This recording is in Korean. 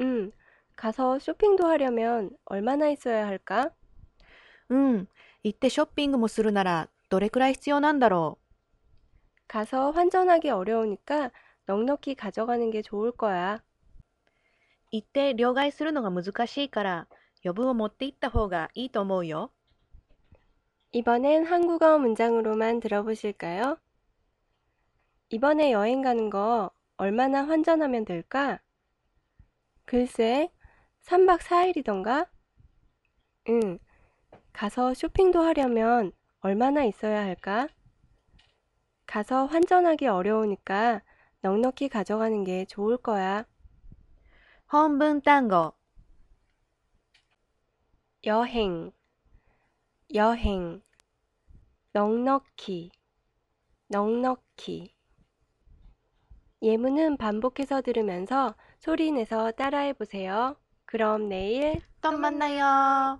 음, 가서 쇼핑도 하려면 얼마나 있어야 할까? うん、行ってショッピングもするならどれくらい必要なんだろ 가서 환전하기 어려우니까 넉넉히 가져가는 게 좋을 거야. う。行って両替するのが難しいから余分を持って行った方がいいと思うよ。 이번엔 한국어 문장으로만 들어보실까요? 이번에 여행 가는 거 얼마나 환전하면 될까? 글쎄, 3박 4일이던가? 응, 가서 쇼핑도 하려면 얼마나 있어야 할까? 가서 환전하기 어려우니까 넉넉히 가져가는 게 좋을 거야. 헌분 딴거 여행, 여행, 넉넉히, 넉넉히. 예문은 반복해서 들으면서 소리 내서 따라해 보세요. 그럼 내일 또 만나요.